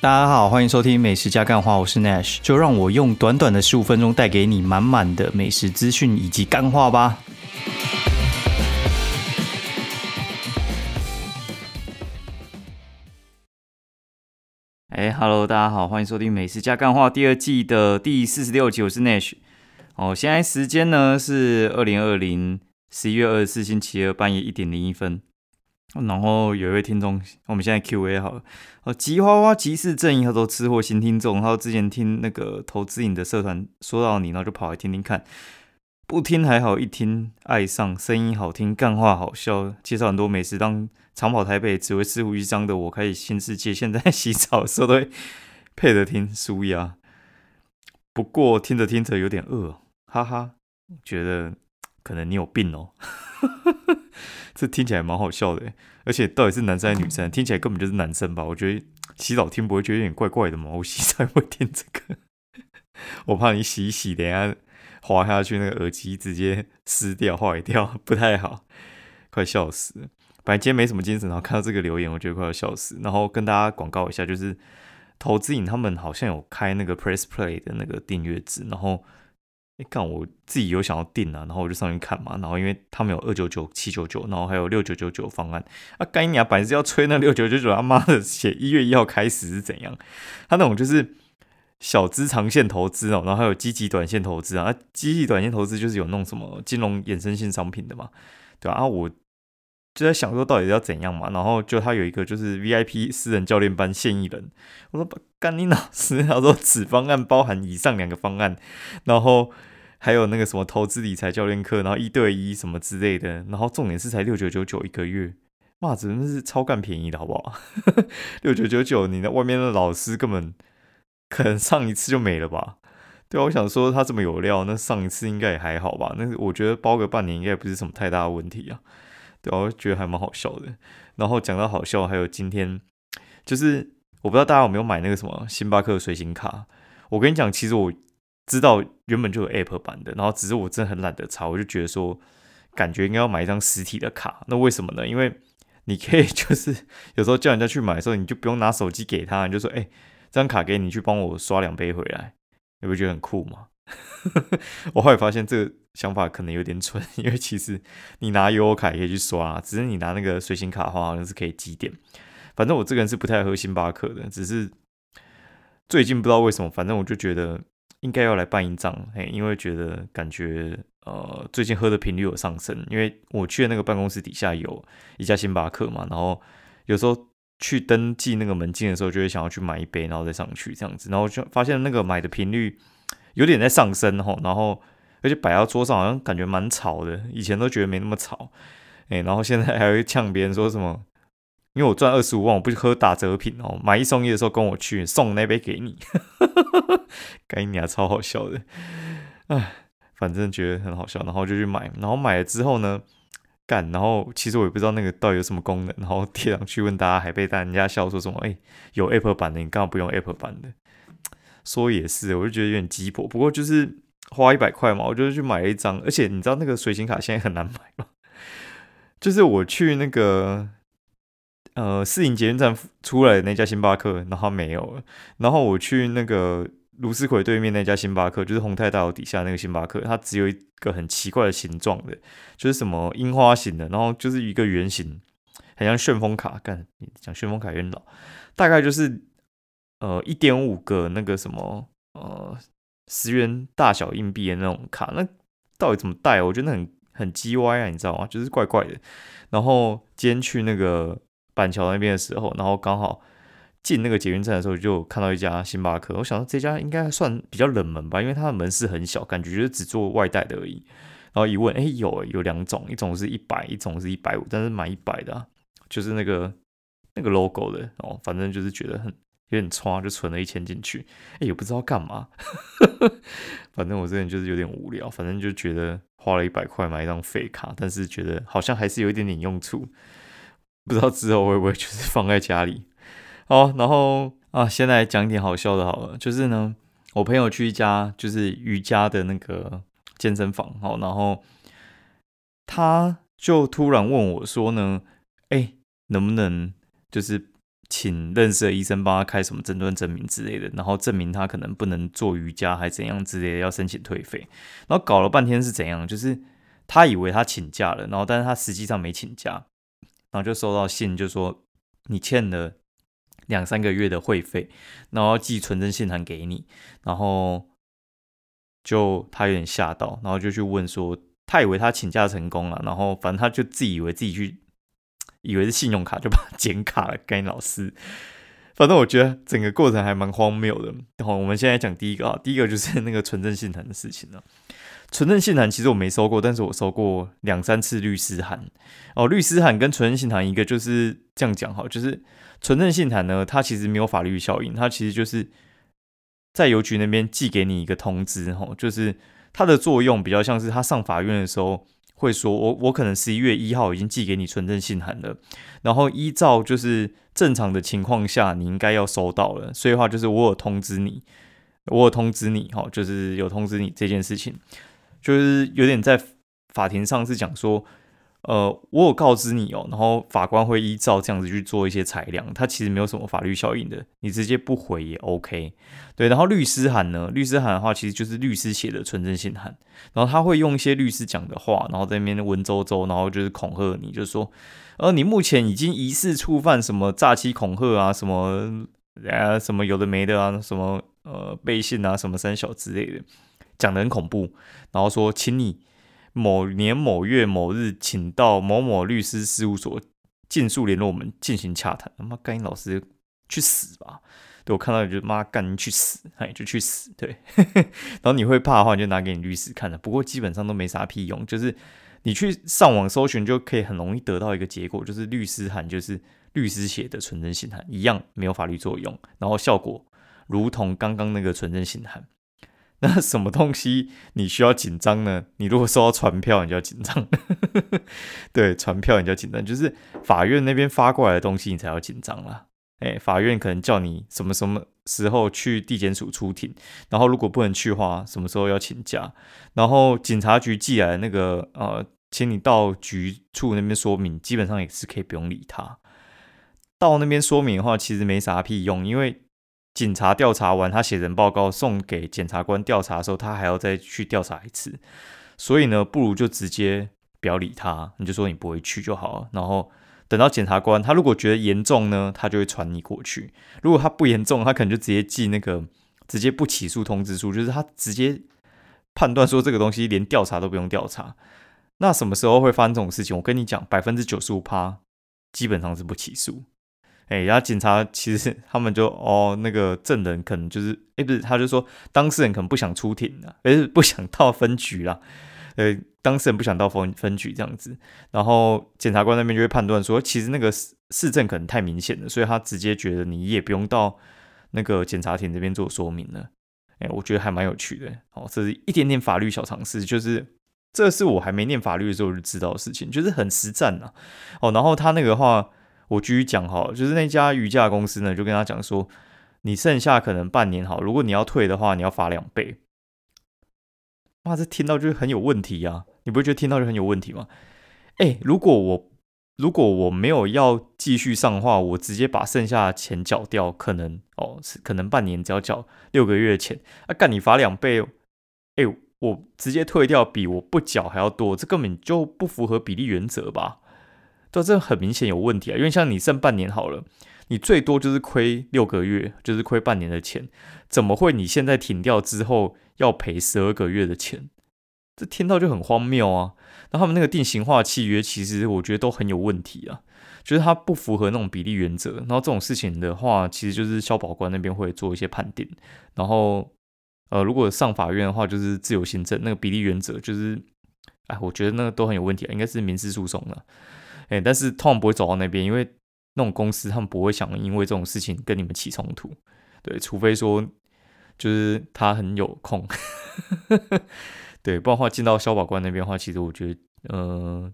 大家好，欢迎收听美食加干话，我是 Nash，就让我用短短的十五分钟带给你满满的美食资讯以及干话吧。哎，Hello，大家好，欢迎收听美食加干话第二季的第四十六集，我是 Nash。哦，现在时间呢是二零二零十一月二十四星期二半夜一点零一分。然后有一位听众，我们现在 Q&A 好了。哦，吉花花骑士正义，他说吃货新听众，他之前听那个投资影的社团说到你，然后就跑来听听看。不听还好，一听爱上，声音好听，干话好笑，介绍很多美食。当长跑台北只会吃胡须章的我，开始新世界。现在 洗澡的时候都会配着听，舒压。不过听着听着有点饿，哈哈，觉得可能你有病哦。这听起来蛮好笑的，而且到底是男生还是女生？听起来根本就是男生吧？我觉得洗澡听不会觉得有点怪怪的吗？我洗澡会听这个，我怕你洗一洗，等下滑下去，那个耳机直接撕掉坏掉，不太好，快笑死了。本来今天没什么精神，然后看到这个留言，我觉得快要笑死。然后跟大家广告一下，就是投资影他们好像有开那个 Press Play 的那个订阅制，然后。哎，看我自己有想要订啊，然后我就上去看嘛，然后因为他们有二九九、七九九，然后还有六九九九方案啊，干你啊，本来是要催那六九九九，他妈的写一月一号开始是怎样？他那种就是小资长线投资哦，然后还有积极短线投资啊，积极短线投资就是有弄什么金融衍生性商品的嘛，对吧？啊，我就在想说到底要怎样嘛，然后就他有一个就是 VIP 私人教练班现役人，我说干你老师，他说此方案包含以上两个方案，然后。还有那个什么投资理财教练课，然后一对一什么之类的，然后重点是才六九九九一个月，哇，真的是超干便宜的好不好？六九九九，你的外面的老师根本可能上一次就没了吧？对啊，我想说他这么有料，那上一次应该也还好吧？那我觉得包个半年应该不是什么太大的问题啊。对啊，我觉得还蛮好笑的。然后讲到好笑，还有今天就是我不知道大家有没有买那个什么星巴克随行卡？我跟你讲，其实我。知道原本就有 App 版的，然后只是我真的很懒得查，我就觉得说，感觉应该要买一张实体的卡。那为什么呢？因为你可以 就是有时候叫人家去买的时候，你就不用拿手机给他，你就说，哎，这张卡给你去帮我刷两杯回来，你不觉得很酷吗？我后来发现这个想法可能有点蠢，因为其实你拿优卡也可以去刷，只是你拿那个随行卡的话，好像是可以积点。反正我这个人是不太喝星巴克的，只是最近不知道为什么，反正我就觉得。应该要来办一张，嘿，因为觉得感觉呃最近喝的频率有上升，因为我去的那个办公室底下有一家星巴克嘛，然后有时候去登记那个门禁的时候，就会想要去买一杯，然后再上去这样子，然后就发现那个买的频率有点在上升吼，然后而且摆到桌上好像感觉蛮吵的，以前都觉得没那么吵，哎，然后现在还会呛别人说什么。因为我赚二十五万，我不喝打折品哦，买一送一的时候跟我去送那杯给你，该你啊，超好笑的，哎，反正觉得很好笑，然后就去买，然后买了之后呢，干，然后其实我也不知道那个到底有什么功能，然后贴上去问大家，还被大家笑说什么，哎，有 Apple 版的，你干嘛不用 Apple 版的？说也是，我就觉得有点鸡婆，不过就是花一百块嘛，我就去买了一张，而且你知道那个随行卡现在很难买吗？就是我去那个。呃，四营捷运站出来的那家星巴克，然后没有了。然后我去那个卢思奎对面那家星巴克，就是宏泰大楼底下那个星巴克，它只有一个很奇怪的形状的，就是什么樱花形的，然后就是一个圆形，很像旋风卡。干讲旋风卡有点老，大概就是呃一点五个那个什么呃十元大小硬币的那种卡。那到底怎么带？我觉得很很鸡歪啊，你知道吗？就是怪怪的。然后今天去那个。板桥那边的时候，然后刚好进那个捷运站的时候，就看到一家星巴克。我想到这家应该算比较冷门吧，因为它的门市很小，感觉就是只做外带的而已。然后一问，哎，有有两种，一种是一百，一种是一百五，但是买一百的，就是那个那个 logo 的哦。反正就是觉得很有点差，就存了一千进去。哎，也不知道干嘛，反正我这人就是有点无聊，反正就觉得花了一百块买一张废卡，但是觉得好像还是有一点点用处。不知道之后会不会就是放在家里，好，然后啊，先来讲一点好笑的，好了，就是呢，我朋友去一家就是瑜伽的那个健身房，好，然后他就突然问我说呢，哎，能不能就是请认识的医生帮他开什么诊断证明之类的，然后证明他可能不能做瑜伽还怎样之类的，要申请退费。然后搞了半天是怎样？就是他以为他请假了，然后但是他实际上没请假，然后就收到信，就说你欠了两三个月的会费，然后寄存真信函给你，然后就他有点吓到，然后就去问说，他以为他请假成功了，然后反正他就自以为自己去。以为是信用卡就把它剪卡了，该老师。反正我觉得整个过程还蛮荒谬的。好，我们现在讲第一个啊，第一个就是那个纯正信函的事情了。纯正信函其实我没收过，但是我收过两三次律师函。哦，律师函跟纯正信函一个就是这样讲哈，就是纯正信函呢，它其实没有法律效应，它其实就是在邮局那边寄给你一个通知，哈，就是它的作用比较像是他上法院的时候。会说，我我可能十一月一号已经寄给你存证信函了，然后依照就是正常的情况下，你应该要收到了，所以话就是我有通知你，我有通知你，哈，就是有通知你这件事情，就是有点在法庭上是讲说。呃，我有告知你哦，然后法官会依照这样子去做一些裁量，它其实没有什么法律效应的，你直接不回也 OK。对，然后律师函呢，律师函的话其实就是律师写的纯正信函，然后他会用一些律师讲的话，然后在那边文绉绉，然后就是恐吓你，就是说，呃，你目前已经疑似触犯什么诈欺恐吓啊，什么啊什么有的没的啊，什么呃背信啊，什么三小之类的，讲的很恐怖，然后说，请你。某年某月某日，请到某某律师事务所，尽速联络我们进行洽谈。他妈干你老师去死吧！对我看到就妈干你去死，哎，就去死。对，然后你会怕的话，你就拿给你律师看了。不过基本上都没啥屁用，就是你去上网搜寻，就可以很容易得到一个结果，就是律师函就是律师写的纯真信函一样，没有法律作用，然后效果如同刚刚那个纯真信函。那什么东西你需要紧张呢？你如果收到传票，你就要紧张。对，传票你就要紧张，就是法院那边发过来的东西，你才要紧张啦。哎，法院可能叫你什么什么时候去地检署出庭，然后如果不能去的话，什么时候要请假？然后警察局寄来那个呃，请你到局处那边说明，基本上也是可以不用理他。到那边说明的话，其实没啥屁用，因为。警察调查完，他写人报告送给检察官调查的时候，他还要再去调查一次。所以呢，不如就直接不要理他，你就说你不会去就好了。然后等到检察官他如果觉得严重呢，他就会传你过去；如果他不严重，他可能就直接寄那个直接不起诉通知书，就是他直接判断说这个东西连调查都不用调查。那什么时候会发生这种事情？我跟你讲，百分之九十五趴基本上是不起诉。哎，然后警察其实他们就哦，那个证人可能就是，哎，不是，他就说当事人可能不想出庭了，而是不想到分局了，呃，当事人不想到分分局这样子，然后检察官那边就会判断说，其实那个市市政可能太明显了，所以他直接觉得你也不用到那个检察庭这边做说明了。哎，我觉得还蛮有趣的，哦，这是一点点法律小常识，就是这是我还没念法律的时候就知道的事情，就是很实战呐，哦，然后他那个话。我继续讲哈，就是那家瑜伽公司呢，就跟他讲说，你剩下可能半年好，如果你要退的话，你要罚两倍。哇，这听到就很有问题呀！你不会觉得听到就很有问题吗？哎，如果我如果我没有要继续上的话，我直接把剩下的钱缴掉，可能哦，可能半年只要缴六个月的钱，啊，干你罚两倍，哎，我直接退掉比我不缴还要多，这根本就不符合比例原则吧？对，这很明显有问题啊！因为像你剩半年好了，你最多就是亏六个月，就是亏半年的钱，怎么会你现在停掉之后要赔十二个月的钱？这听到就很荒谬啊！那他们那个定型化契约，其实我觉得都很有问题啊，就是它不符合那种比例原则。然后这种事情的话，其实就是消保官那边会做一些判定。然后，呃，如果上法院的话，就是自由行政那个比例原则，就是，哎，我觉得那个都很有问题啊，应该是民事诉讼了。哎，但是通常不会走到那边，因为那种公司他们不会想因为这种事情跟你们起冲突，对，除非说就是他很有空，对，不然的话进到消保官那边的话，其实我觉得，呃，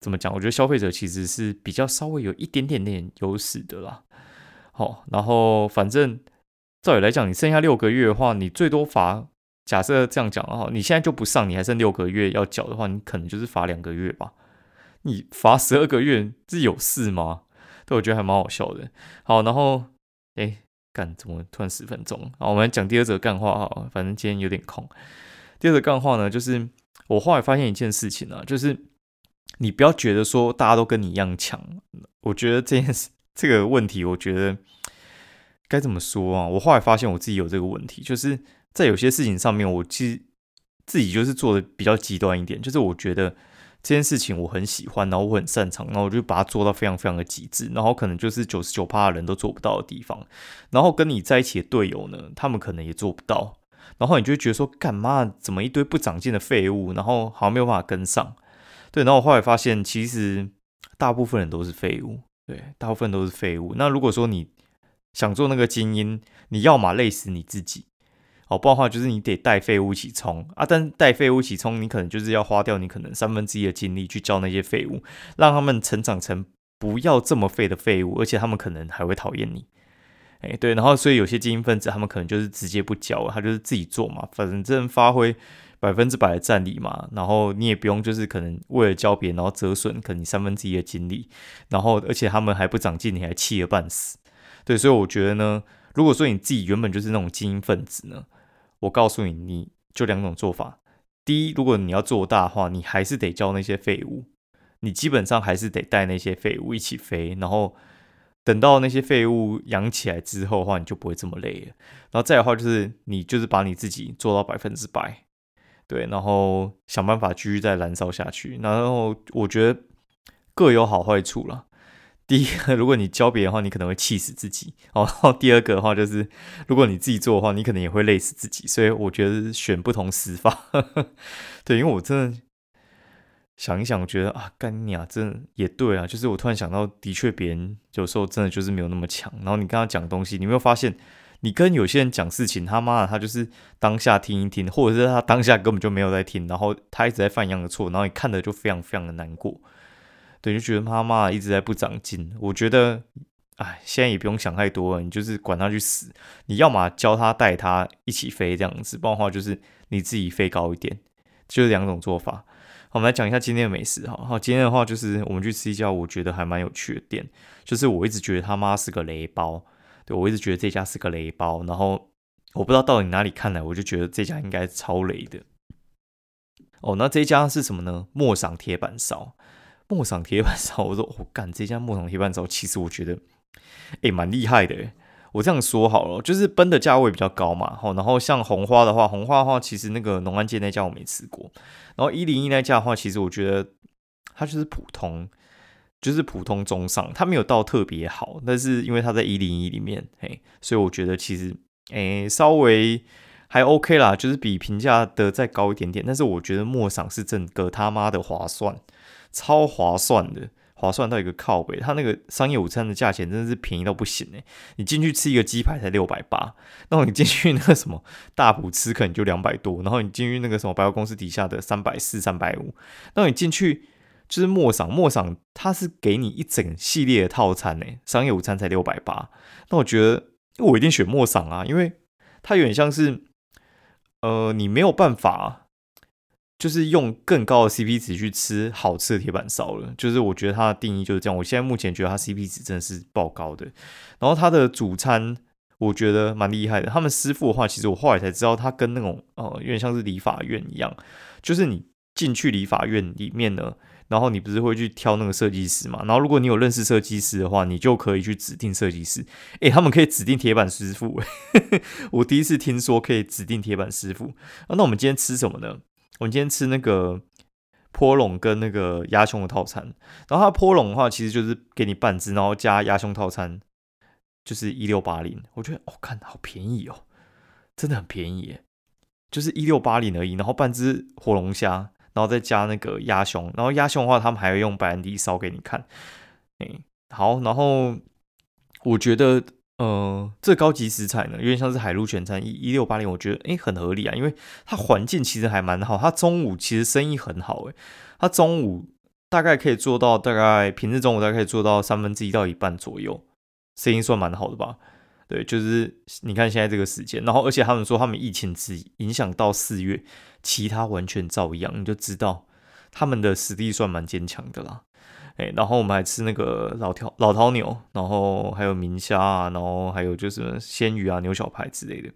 怎么讲？我觉得消费者其实是比较稍微有一点点点优势的啦。好，然后反正照理来讲，你剩下六个月的话，你最多罚，假设这样讲的话，你现在就不上，你还剩六个月要缴的话，你可能就是罚两个月吧。你罚十二个月，这有事吗？对我觉得还蛮好笑的。好，然后哎，干怎么突然十分钟？好，我们来讲第二则干话哈，反正今天有点空。第二则干话呢，就是我后来发现一件事情啊，就是你不要觉得说大家都跟你一样强。我觉得这件事这个问题，我觉得该怎么说啊？我后来发现我自己有这个问题，就是在有些事情上面，我其实自己就是做的比较极端一点，就是我觉得。这件事情我很喜欢，然后我很擅长，然后我就把它做到非常非常的极致，然后可能就是九十九趴的人都做不到的地方，然后跟你在一起的队友呢，他们可能也做不到，然后你就觉得说，干嘛怎么一堆不长进的废物，然后好像没有办法跟上，对，然后我后来发现，其实大部分人都是废物，对，大部分都是废物。那如果说你想做那个精英，你要么累死你自己。哦，不然的话就是你得带废物一起冲啊，但带废物一起冲，你可能就是要花掉你可能三分之一的精力去教那些废物，让他们成长成不要这么废的废物，而且他们可能还会讨厌你。哎，对，然后所以有些精英分子他们可能就是直接不教，他就是自己做嘛，反正发挥百分之百的战力嘛，然后你也不用就是可能为了教别人然后折损可能三分之一的精力，然后而且他们还不长进，你还气得半死。对，所以我觉得呢，如果说你自己原本就是那种精英分子呢。我告诉你，你就两种做法。第一，如果你要做大的话，你还是得教那些废物，你基本上还是得带那些废物一起飞。然后等到那些废物养起来之后的话，你就不会这么累了。然后再的话，就是你就是把你自己做到百分之百，对，然后想办法继续再燃烧下去。然后我觉得各有好坏处了。第一个，如果你教别人的话，你可能会气死自己 哦。然后第二个的话，就是如果你自己做的话，你可能也会累死自己。所以我觉得选不同死法。对，因为我真的想一想，我觉得啊，干你啊，真的也对啊。就是我突然想到，的确别人有时候真的就是没有那么强。然后你跟他讲东西，你没有发现，你跟有些人讲事情，他妈的，他就是当下听一听，或者是他当下根本就没有在听，然后他一直在犯一样的错，然后你看的就非常非常的难过。对，就觉得妈妈一直在不长进。我觉得，哎，现在也不用想太多了，你就是管他去死。你要么教他带他一起飞这样子，不然的话就是你自己飞高一点，就是两种做法。好，我们来讲一下今天的美食。哈，好，今天的话就是我们去吃一家我觉得还蛮有趣的店，就是我一直觉得他妈是个雷包。对我一直觉得这家是个雷包，然后我不知道到底哪里看来，我就觉得这家应该超雷的。哦，那这家是什么呢？莫赏铁板烧。莫赏铁板烧，我说我干这家莫赏铁板烧，其实我觉得诶蛮厉害的。我这样说好了，就是奔的价位比较高嘛。好，然后像红花的话，红花的话，其实那个农安街那家我没吃过。然后一零一那家的话，其实我觉得它就是普通，就是普通中上，它没有到特别好。但是因为它在一零一里面，嘿，所以我觉得其实诶稍微还 OK 啦，就是比平价的再高一点点。但是我觉得莫赏是整个他妈的划算。超划算的，划算到一个靠北。它那个商业午餐的价钱真的是便宜到不行哎！你进去吃一个鸡排才六百八，然后你进去那个什么大埔吃可能就两百多，然后你进去那个什么百货公司底下的三百四、三百五，那你进去就是莫赏莫赏，它是给你一整系列的套餐呢，商业午餐才六百八，那我觉得我一定选莫赏啊，因为它有点像是，呃，你没有办法。就是用更高的 CP 值去吃好吃的铁板烧了，就是我觉得它的定义就是这样。我现在目前觉得它 CP 值真的是爆高的。然后它的主餐我觉得蛮厉害的。他们师傅的话，其实我后来才知道，他跟那种呃有点像是理发院一样，就是你进去理发院里面呢，然后你不是会去挑那个设计师嘛？然后如果你有认识设计师的话，你就可以去指定设计师。诶，他们可以指定铁板师傅，我第一次听说可以指定铁板师傅。啊，那我们今天吃什么呢？我今天吃那个坡龙跟那个鸭胸的套餐，然后它坡龙的话，其实就是给你半只，然后加鸭胸套餐，就是一六八零。我觉得哦，看好便宜哦，真的很便宜耶，就是一六八零而已。然后半只火龙虾，然后再加那个鸭胸，然后鸭胸的话，他们还会用白兰地烧给你看。哎，好，然后我觉得。呃，这高级食材呢，有点像是海陆全餐一一六八零，我觉得诶很合理啊，因为它环境其实还蛮好，它中午其实生意很好诶，它中午大概可以做到大概平日中午大概可以做到三分之一到一半左右，生意算蛮好的吧？对，就是你看现在这个时间，然后而且他们说他们疫情只影响到四月，其他完全照样，你就知道他们的实力算蛮坚强的啦。哎，然后我们还吃那个老条老饕牛，然后还有明虾啊，然后还有就是鲜鱼啊、牛小排之类的。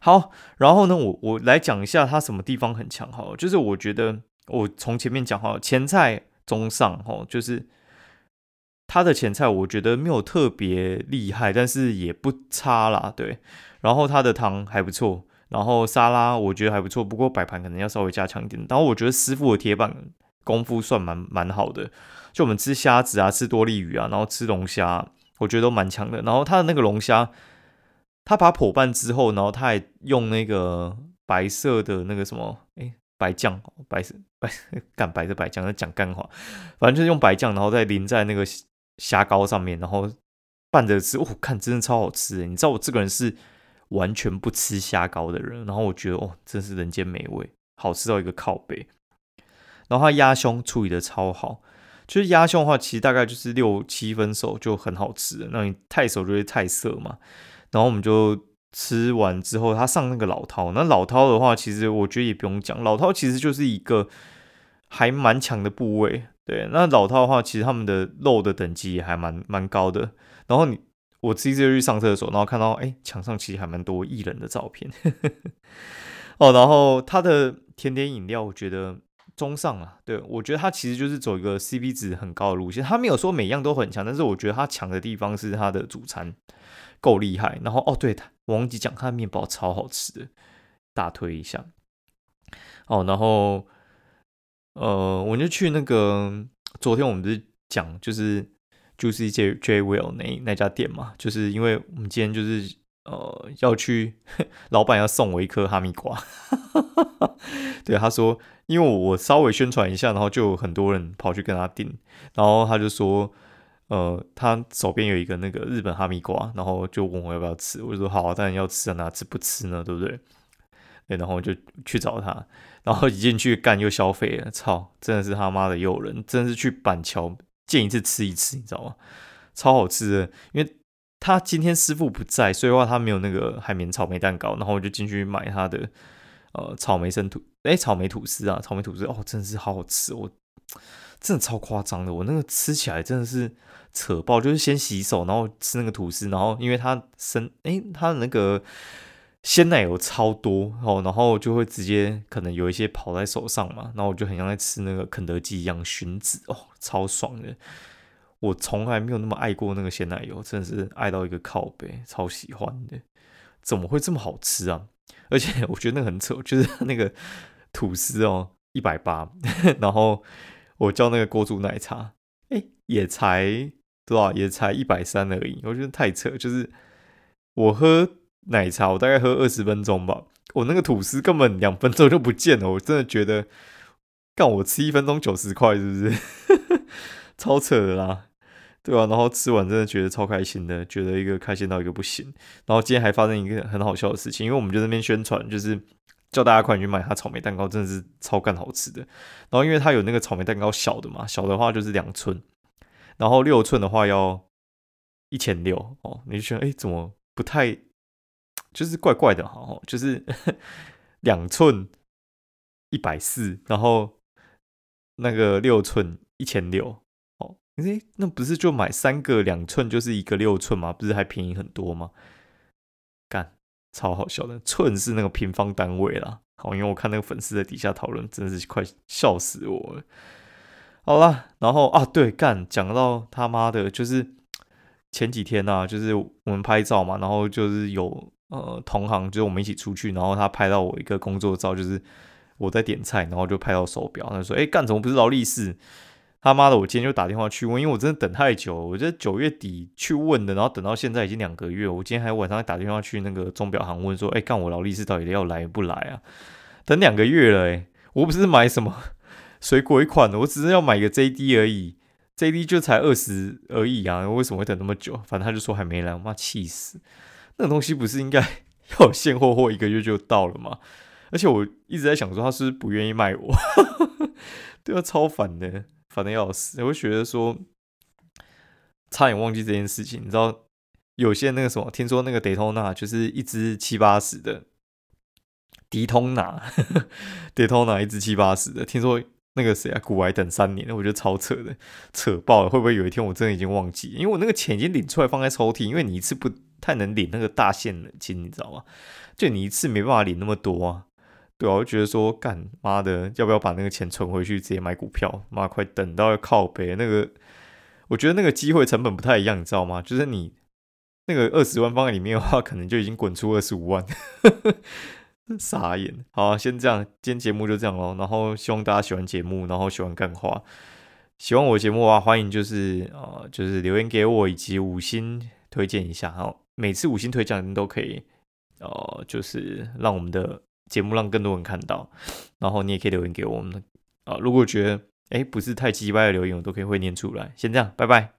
好，然后呢，我我来讲一下它什么地方很强哈，就是我觉得我从前面讲哈，前菜中上哈，就是它的前菜我觉得没有特别厉害，但是也不差啦，对。然后它的汤还不错，然后沙拉我觉得还不错，不过摆盘可能要稍微加强一点。然后我觉得师傅的铁板功夫算蛮蛮好的，就我们吃虾子啊，吃多利鱼啊，然后吃龙虾，我觉得都蛮强的。然后它的那个龙虾。他把破拌之后，然后他还用那个白色的那个什么，哎，白酱，白色白 干白的白酱，在讲干话，反正就是用白酱，然后再淋在那个虾膏上面，然后拌着吃。哦，看真的超好吃！你知道我这个人是完全不吃虾膏的人，然后我觉得哦，真是人间美味，好吃到一个靠背。然后他鸭胸处理的超好，就是鸭胸的话，其实大概就是六七分熟就很好吃了。那你太熟就会太涩嘛。然后我们就吃完之后，他上那个老饕。那老饕的话，其实我觉得也不用讲，老饕其实就是一个还蛮强的部位。对，那老饕的话，其实他们的肉的等级也还蛮蛮高的。然后你我自己就去上厕所，然后看到哎，墙上其实还蛮多艺人的照片。哦，然后他的甜点饮料，我觉得中上啊。对我觉得他其实就是走一个 CP 值很高的路线。他没有说每样都很强，但是我觉得他强的地方是他的主餐。够厉害，然后哦，对，我忘记讲，他的面包超好吃的，大推一下。哦，然后呃，我就去那个昨天我们不是讲就是就是 J J Will 那那家店嘛，就是因为我们今天就是呃要去，老板要送我一颗哈密瓜，对，他说，因为我稍微宣传一下，然后就有很多人跑去跟他订，然后他就说。呃，他手边有一个那个日本哈密瓜，然后就问我要不要吃，我就说好啊，当然要吃啊，哪吃不吃呢，对不对？对，然后就去找他，然后一进去干又消费了，操，真的是他妈的诱人，真的是去板桥见一次吃一次，你知道吗？超好吃的，因为他今天师傅不在，所以话他没有那个海绵草莓蛋糕，然后我就进去买他的呃草莓生吐，哎，草莓吐司啊，草莓吐司哦，真的是好好吃，我真的超夸张的，我那个吃起来真的是。扯爆就是先洗手，然后吃那个吐司，然后因为它生哎，它的那个鲜奶油超多哦，然后就会直接可能有一些跑在手上嘛，然后我就很像在吃那个肯德基一样熏子哦，超爽的。我从来没有那么爱过那个鲜奶油，真的是爱到一个靠背，超喜欢的。怎么会这么好吃啊？而且我觉得那很扯，就是那个吐司哦，一百八，然后我叫那个锅煮奶茶，哎，也才。多少也才一百三而已，我觉得太扯。就是我喝奶茶，我大概喝二十分钟吧，我那个吐司根本两分钟就不见了。我真的觉得，干我吃一分钟九十块，是不是？超扯的啦，对啊？然后吃完真的觉得超开心的，觉得一个开心到一个不行。然后今天还发生一个很好笑的事情，因为我们就那边宣传，就是叫大家快去买他草莓蛋糕，真的是超干好吃的。然后因为他有那个草莓蛋糕小的嘛，小的话就是两寸。然后六寸的话要一千六哦，你就觉得哎，怎么不太就是怪怪的哈？就是 两寸一百四，然后那个六寸一千六哦，哎，那不是就买三个两寸就是一个六寸吗？不是还便宜很多吗？干，超好笑的，寸是那个平方单位啦。好，因为我看那个粉丝在底下讨论，真的是快笑死我了。好了，然后啊，对，干讲到他妈的，就是前几天呢，就是我们拍照嘛，然后就是有呃同行，就是我们一起出去，然后他拍到我一个工作照，就是我在点菜，然后就拍到手表，他说：“哎，干怎么不是劳力士？”他妈的，我今天就打电话去问，因为我真的等太久，我觉得九月底去问的，然后等到现在已经两个月，我今天还晚上打电话去那个钟表行问说：“哎，干我劳力士到底要来不来啊？”等两个月了，哎，我不是买什么。水果一款的，我只是要买个 JD 而已，JD 就才二十而已啊，为什么会等那么久？反正他就说还没来，我妈气死！那个东西不是应该 要现货货一个月就到了吗？而且我一直在想说，他是不愿意卖我，对啊，超烦的，烦的要死！我会觉得说，差点忘记这件事情，你知道，有些那个什么，听说那个 Daytona 就是一只七八十的，迪通拿，迪通拿一只七八十的，听说。那个谁啊，古埃等三年，我觉得超扯的，扯爆了。会不会有一天我真的已经忘记？因为我那个钱已经领出来放在抽屉，因为你一次不太能领那个大限的金，你知道吗？就你一次没办法领那么多啊。对，我就觉得说，干妈的，要不要把那个钱存回去，直接买股票？妈，快等到要靠背那个，我觉得那个机会成本不太一样，你知道吗？就是你那个二十万放在里面的话，可能就已经滚出二十五万。傻眼，好，先这样，今天节目就这样喽。然后希望大家喜欢节目，然后喜欢干话，喜欢我节目的话，欢迎就是呃，就是留言给我，以及五星推荐一下。好，每次五星推荐都可以，呃，就是让我们的节目让更多人看到。然后你也可以留言给我们，啊，如果觉得哎不是太奇怪的留言，我都可以会念出来。先这样，拜拜。